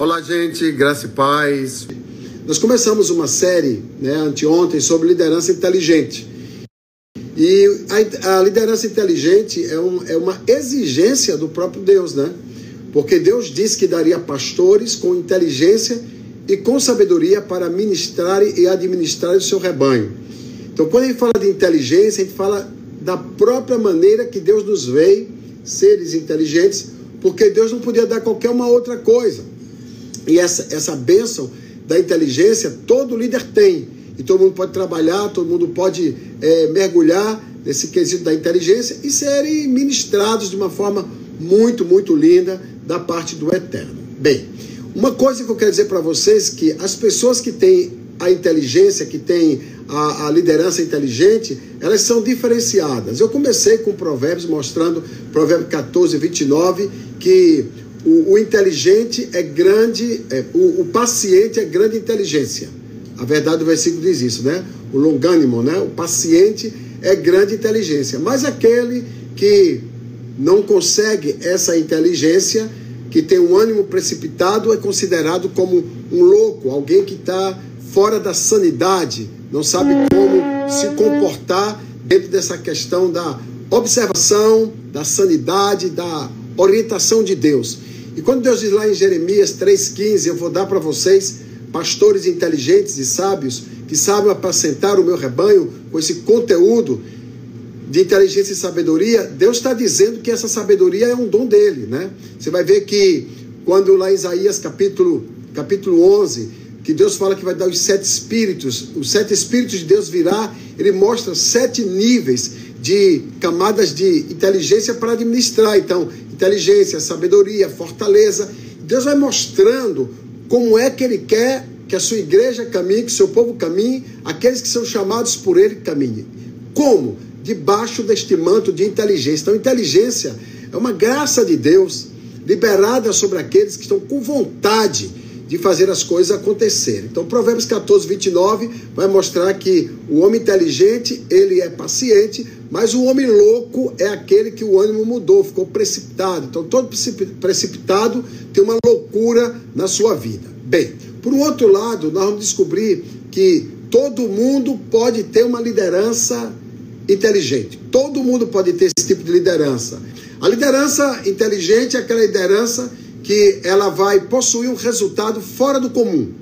Olá, gente, graça e paz. Nós começamos uma série, né, anteontem, sobre liderança inteligente. E a, a liderança inteligente é, um, é uma exigência do próprio Deus, né? Porque Deus disse que daria pastores com inteligência e com sabedoria para ministrar e administrar o seu rebanho. Então, quando a gente fala de inteligência, a gente fala da própria maneira que Deus nos veio, seres inteligentes, porque Deus não podia dar qualquer uma outra coisa. E essa, essa bênção da inteligência todo líder tem. E todo mundo pode trabalhar, todo mundo pode é, mergulhar nesse quesito da inteligência e serem ministrados de uma forma muito, muito linda da parte do Eterno. Bem, uma coisa que eu quero dizer para vocês que as pessoas que têm a inteligência, que têm a, a, liderança inteligente, elas são diferenciadas. Eu comecei com Provérbios mostrando, Provérbio 14, 29, que o, o inteligente é grande, é, o, o, paciente é grande inteligência. A verdade do versículo diz isso, né? O longânimo, né? O paciente é grande inteligência. Mas aquele que não consegue essa inteligência, que tem um ânimo precipitado, é considerado como um louco, alguém que está fora da sanidade, não sabe como se comportar dentro dessa questão da observação, da sanidade, da orientação de Deus. E quando Deus diz lá em Jeremias 3,15, eu vou dar para vocês pastores inteligentes e sábios que sabem apacentar o meu rebanho com esse conteúdo de inteligência e sabedoria, Deus está dizendo que essa sabedoria é um dom dele, né? Você vai ver que quando lá em Isaías capítulo, capítulo 11, que Deus fala que vai dar os sete espíritos, os sete espíritos de Deus virá, ele mostra sete níveis de camadas de inteligência para administrar. Então, inteligência, sabedoria, fortaleza. Deus vai mostrando como é que Ele quer que a sua igreja caminhe, que o seu povo caminhe, aqueles que são chamados por Ele caminhem. Como? Debaixo deste manto de inteligência. Então, inteligência é uma graça de Deus liberada sobre aqueles que estão com vontade de fazer as coisas acontecerem. Então, Provérbios 14, 29 vai mostrar que o homem inteligente, ele é paciente, mas o homem louco é aquele que o ânimo mudou, ficou precipitado. Então, todo precipitado tem uma loucura na sua vida. Bem, por um outro lado, nós vamos descobrir que todo mundo pode ter uma liderança inteligente. Todo mundo pode ter esse tipo de liderança. A liderança inteligente é aquela liderança que ela vai possuir um resultado fora do comum,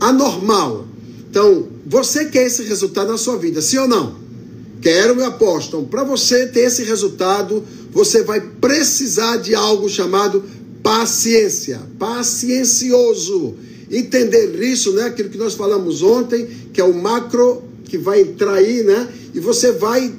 anormal. Então, você quer esse resultado na sua vida, sim ou não? Quero, meu apóstolo. Para você ter esse resultado, você vai precisar de algo chamado paciência. Paciencioso. Entender isso, né? Aquilo que nós falamos ontem, que é o macro que vai entrar aí, né? E você vai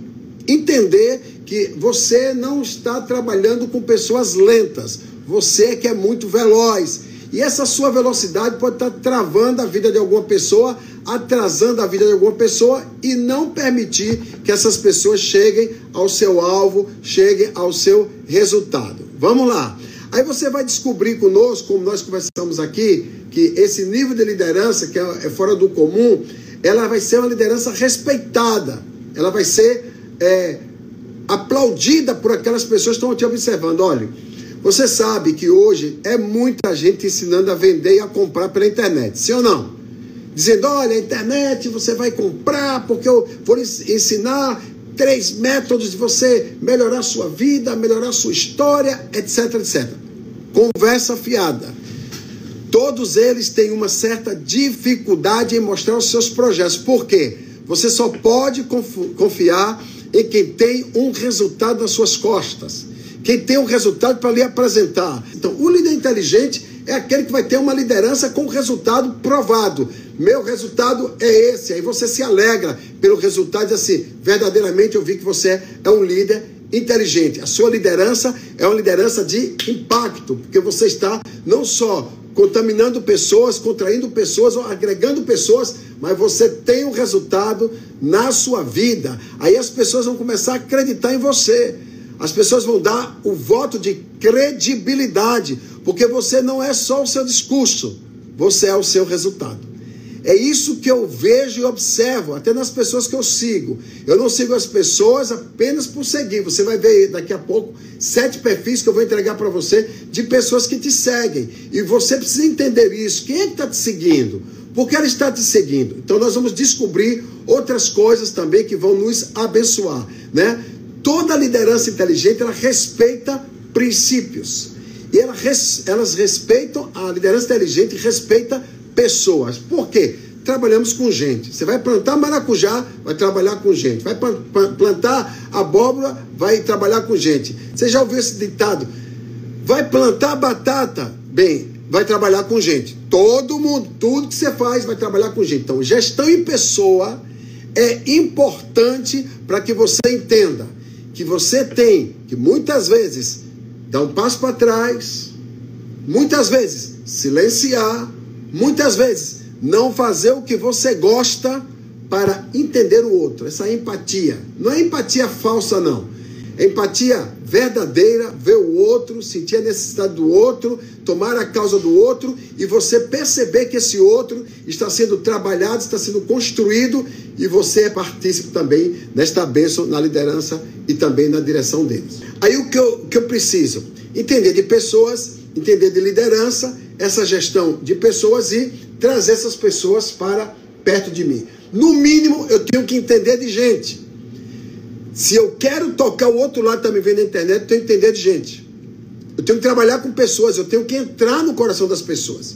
entender que você não está trabalhando com pessoas lentas. Você que é muito veloz. E essa sua velocidade pode estar travando a vida de alguma pessoa atrasando a vida de alguma pessoa e não permitir que essas pessoas cheguem ao seu alvo, cheguem ao seu resultado. Vamos lá. Aí você vai descobrir conosco, como nós conversamos aqui, que esse nível de liderança, que é, é fora do comum, ela vai ser uma liderança respeitada, ela vai ser é, aplaudida por aquelas pessoas que estão te observando. Olha, você sabe que hoje é muita gente ensinando a vender e a comprar pela internet, sim ou não? dizendo: olha, a internet você vai comprar, porque eu vou ensinar três métodos de você melhorar sua vida, melhorar sua história, etc, etc. Conversa fiada. Todos eles têm uma certa dificuldade em mostrar os seus projetos. Por quê? Você só pode confiar em quem tem um resultado nas suas costas. Quem tem um resultado para lhe apresentar. Então, o líder inteligente é aquele que vai ter uma liderança com resultado provado. Meu resultado é esse. Aí você se alegra pelo resultado e diz assim: verdadeiramente eu vi que você é um líder inteligente. A sua liderança é uma liderança de impacto, porque você está não só contaminando pessoas, contraindo pessoas agregando pessoas, mas você tem um resultado na sua vida. Aí as pessoas vão começar a acreditar em você. As pessoas vão dar o voto de credibilidade, porque você não é só o seu discurso, você é o seu resultado. É isso que eu vejo e observo, até nas pessoas que eu sigo. Eu não sigo as pessoas apenas por seguir. Você vai ver daqui a pouco sete perfis que eu vou entregar para você de pessoas que te seguem. E você precisa entender isso. Quem é que está te seguindo? Por que ela está te seguindo? Então nós vamos descobrir outras coisas também que vão nos abençoar, né? Toda liderança inteligente ela respeita princípios. E ela, elas respeitam, a liderança inteligente respeita pessoas. Por quê? Trabalhamos com gente. Você vai plantar maracujá, vai trabalhar com gente. Vai plantar abóbora, vai trabalhar com gente. Você já ouviu esse ditado? Vai plantar batata, bem, vai trabalhar com gente. Todo mundo, tudo que você faz vai trabalhar com gente. Então, gestão em pessoa é importante para que você entenda que você tem que muitas vezes dar um passo para trás, muitas vezes silenciar, muitas vezes não fazer o que você gosta para entender o outro. Essa empatia. Não é empatia falsa, não. É empatia verdadeira, ver o outro, sentir a necessidade do outro, tomar a causa do outro e você perceber que esse outro está sendo trabalhado, está sendo construído e você é partícipe também nesta bênção na liderança e também na direção deles. Aí o que eu, que eu preciso? Entender de pessoas, entender de liderança, essa gestão de pessoas e trazer essas pessoas para perto de mim. No mínimo, eu tenho que entender de gente. Se eu quero tocar o outro lado também vendo na internet, eu tenho que entender de gente. Eu tenho que trabalhar com pessoas, eu tenho que entrar no coração das pessoas.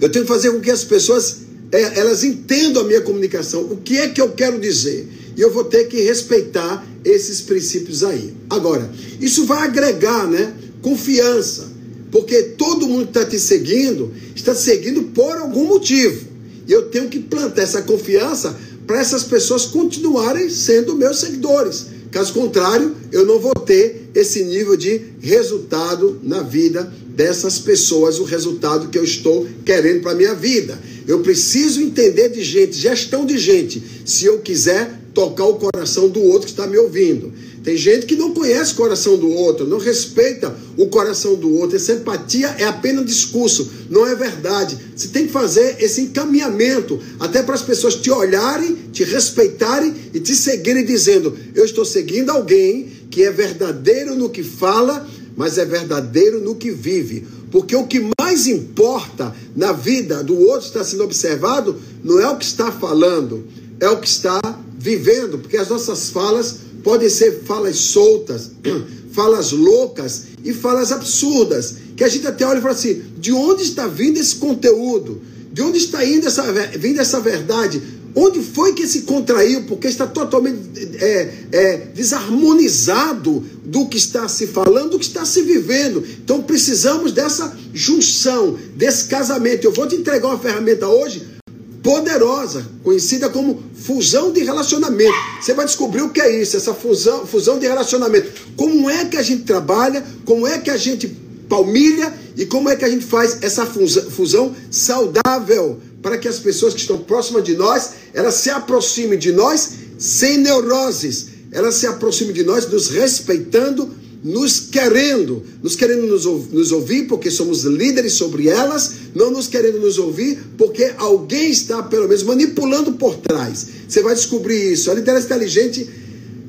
Eu tenho que fazer com que as pessoas é, elas entendam a minha comunicação, o que é que eu quero dizer. E eu vou ter que respeitar esses princípios aí. Agora, isso vai agregar, né, confiança, porque todo mundo que está te seguindo está te seguindo por algum motivo. E eu tenho que plantar essa confiança para essas pessoas continuarem sendo meus seguidores. Caso contrário, eu não vou ter esse nível de resultado na vida dessas pessoas, o resultado que eu estou querendo para a minha vida. Eu preciso entender de gente, gestão de gente, se eu quiser tocar o coração do outro que está me ouvindo. Tem gente que não conhece o coração do outro, não respeita o coração do outro. Essa empatia é apenas discurso, não é verdade. Você tem que fazer esse encaminhamento, até para as pessoas te olharem, te respeitarem e te seguirem, dizendo: Eu estou seguindo alguém que é verdadeiro no que fala, mas é verdadeiro no que vive. Porque o que mais importa na vida do outro está sendo observado não é o que está falando, é o que está vivendo, porque as nossas falas podem ser falas soltas, falas loucas e falas absurdas, que a gente até olha e fala assim: de onde está vindo esse conteúdo? De onde está indo essa, vindo essa verdade? Onde foi que se contraiu? Porque está totalmente é, é, desarmonizado do que está se falando, do que está se vivendo. Então precisamos dessa junção, desse casamento. Eu vou te entregar uma ferramenta hoje poderosa, conhecida como fusão de relacionamento. Você vai descobrir o que é isso, essa fusão, fusão de relacionamento. Como é que a gente trabalha, como é que a gente palmilha e como é que a gente faz essa fusão, fusão saudável para que as pessoas que estão próximas de nós, elas se aproximem de nós sem neuroses, elas se aproximem de nós nos respeitando, nos querendo, nos querendo nos, nos, ouvir porque somos líderes sobre elas, não nos querendo nos ouvir porque alguém está, pelo menos, manipulando por trás. Você vai descobrir isso. A liderança inteligente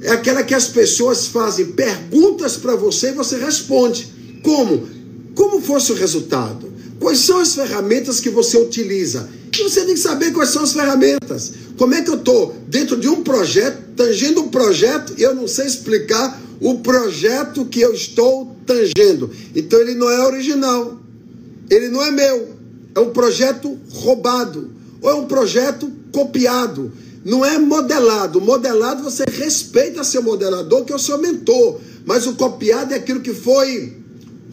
é aquela que as pessoas fazem perguntas para você e você responde. Como? Como fosse o resultado? Quais são as ferramentas que você utiliza? E você tem que saber quais são as ferramentas. Como é que eu estou dentro de um projeto, tangendo um projeto, e eu não sei explicar o projeto que eu estou tangendo. Então ele não é original, ele não é meu, é um projeto roubado, ou é um projeto copiado. Não é modelado. Modelado você respeita seu modelador, que é o seu mentor. Mas o copiado é aquilo que foi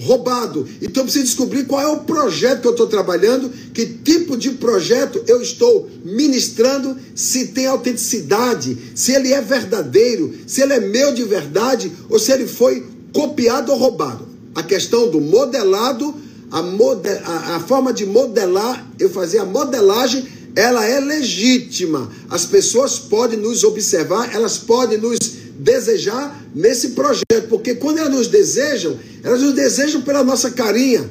roubado. Então eu preciso descobrir qual é o projeto que eu estou trabalhando, que tipo de projeto eu estou ministrando, se tem autenticidade, se ele é verdadeiro, se ele é meu de verdade ou se ele foi copiado ou roubado. A questão do modelado, a, model, a, a forma de modelar, eu fazer a modelagem, ela é legítima. As pessoas podem nos observar, elas podem nos desejar nesse projeto, porque quando elas nos desejam, elas nos desejam pela nossa carinha.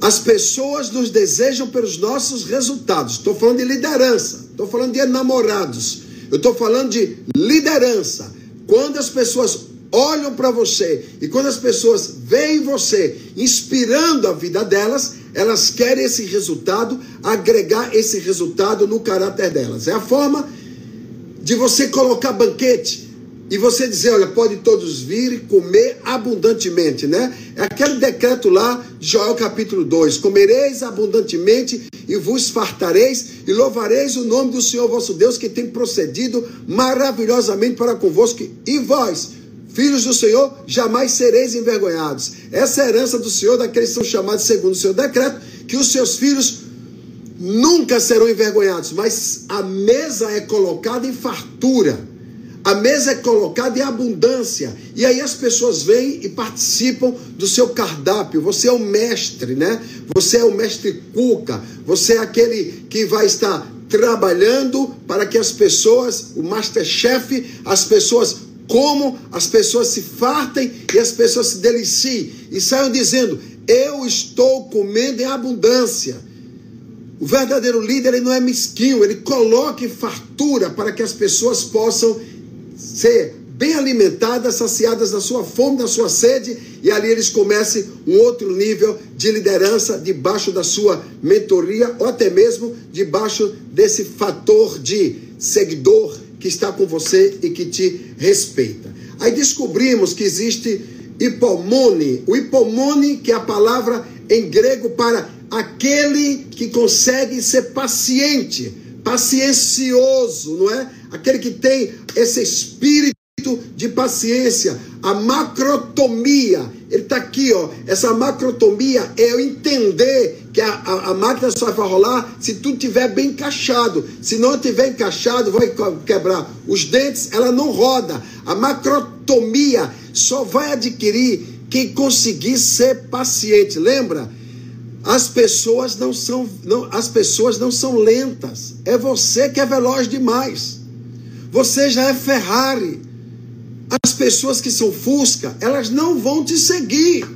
As pessoas nos desejam pelos nossos resultados. Estou falando de liderança, estou falando de namorados, eu estou falando de liderança. Quando as pessoas olham para você e quando as pessoas veem você inspirando a vida delas, elas querem esse resultado, agregar esse resultado no caráter delas. É a forma de você colocar banquete e você dizer, olha, pode todos vir e comer abundantemente, né? É aquele decreto lá de Joel capítulo 2: comereis abundantemente e vos fartareis e louvareis o nome do Senhor vosso Deus que tem procedido maravilhosamente para convosco e vós, filhos do Senhor, jamais sereis envergonhados. Essa é a herança do Senhor daqueles que são chamados segundo o seu decreto, que os seus filhos nunca serão envergonhados, mas a mesa é colocada em fartura. A mesa é colocada em abundância. E aí as pessoas vêm e participam do seu cardápio. Você é o mestre, né? Você é o mestre cuca. Você é aquele que vai estar trabalhando para que as pessoas, o masterchef, as pessoas comam, as pessoas se fartem e as pessoas se deliciem e saiam dizendo: Eu estou comendo em abundância. O verdadeiro líder ele não é mesquinho, ele coloca fartura para que as pessoas possam ser bem alimentadas, saciadas da sua fome, da sua sede, e ali eles comecem um outro nível de liderança debaixo da sua mentoria, ou até mesmo debaixo desse fator de seguidor que está com você e que te respeita. Aí descobrimos que existe hipomone, o hipomone que é a palavra em grego para aquele que consegue ser paciente, paciencioso, não é? Aquele que tem esse espírito de paciência, a macrotomia. Ele está aqui, ó. Essa macrotomia é eu entender que a, a, a, máquina só vai rolar se tudo estiver bem encaixado. Se não estiver encaixado, vai quebrar os dentes, ela não roda. A macrotomia só vai adquirir quem conseguir ser paciente. Lembra? As pessoas não são, não, as pessoas não são lentas. É você que é veloz demais. Você já é Ferrari. As pessoas que são Fusca, elas não vão te seguir.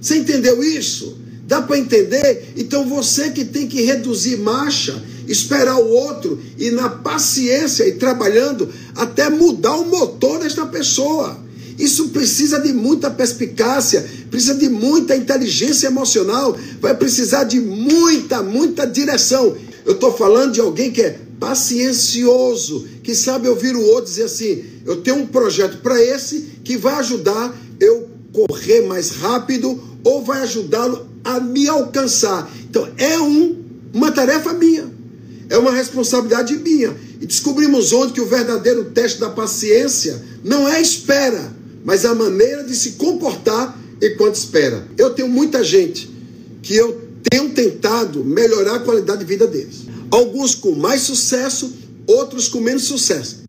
Você entendeu isso? Dá para entender? Então você que tem que reduzir marcha, esperar o outro e na paciência e trabalhando até mudar o motor desta pessoa. Isso precisa de muita perspicácia, precisa de muita inteligência emocional, vai precisar de muita, muita direção. Eu estou falando de alguém que é paciencioso, que sabe ouvir o outro dizer assim: eu tenho um projeto para esse que vai ajudar eu correr mais rápido ou vai ajudá-lo a me alcançar. Então é um, uma tarefa minha, é uma responsabilidade minha. E descobrimos ontem que o verdadeiro teste da paciência não é a espera, mas a maneira de se comportar enquanto espera. Eu tenho muita gente que eu tenho tentado melhorar a qualidade de vida deles. Alguns com mais sucesso, outros com menos sucesso.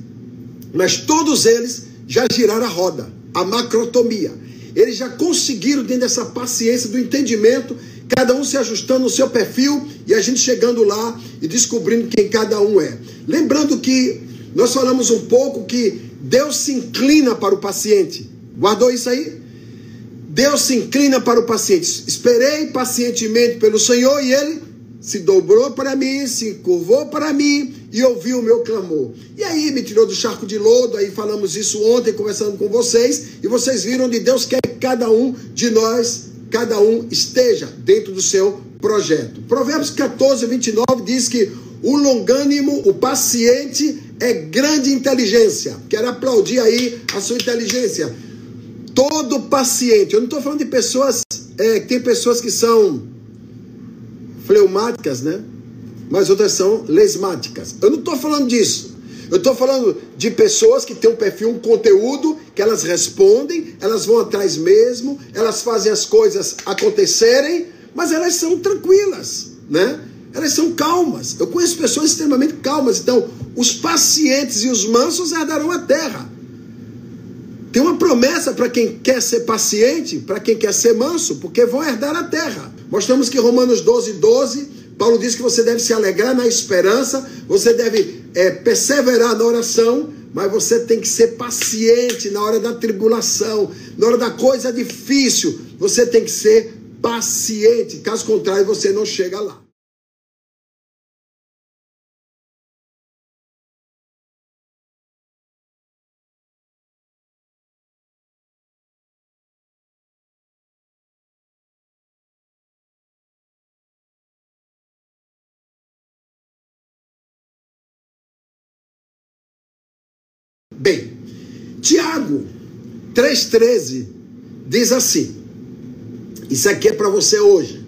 Mas todos eles já giraram a roda, a macrotomia. Eles já conseguiram, dentro dessa paciência, do entendimento, cada um se ajustando no seu perfil e a gente chegando lá e descobrindo quem cada um é. Lembrando que nós falamos um pouco que Deus se inclina para o paciente. Guardou isso aí? Deus se inclina para o paciente. Esperei pacientemente pelo Senhor e ele se dobrou para mim, se curvou para mim e ouviu o meu clamor. E aí me tirou do charco de lodo, aí falamos isso ontem conversando com vocês, e vocês viram onde Deus quer que cada um de nós, cada um esteja dentro do seu projeto. Provérbios 14, 29 diz que o longânimo, o paciente é grande inteligência. Quero aplaudir aí a sua inteligência. Todo paciente, eu não estou falando de pessoas, é, tem pessoas que são fleumáticas, né? Mas outras são lesmáticas. Eu não estou falando disso. Eu estou falando de pessoas que têm um perfil, um conteúdo, que elas respondem, elas vão atrás mesmo, elas fazem as coisas acontecerem, mas elas são tranquilas, né? Elas são calmas. Eu conheço pessoas extremamente calmas. Então, os pacientes e os mansos herdarão a terra. Tem uma promessa para quem quer ser paciente, para quem quer ser manso, porque vão herdar a terra. Mostramos que Romanos 12, 12, Paulo diz que você deve se alegrar na esperança, você deve é, perseverar na oração, mas você tem que ser paciente na hora da tribulação, na hora da coisa difícil, você tem que ser paciente, caso contrário, você não chega lá. Bem, Tiago 3,13 diz assim: Isso aqui é para você hoje.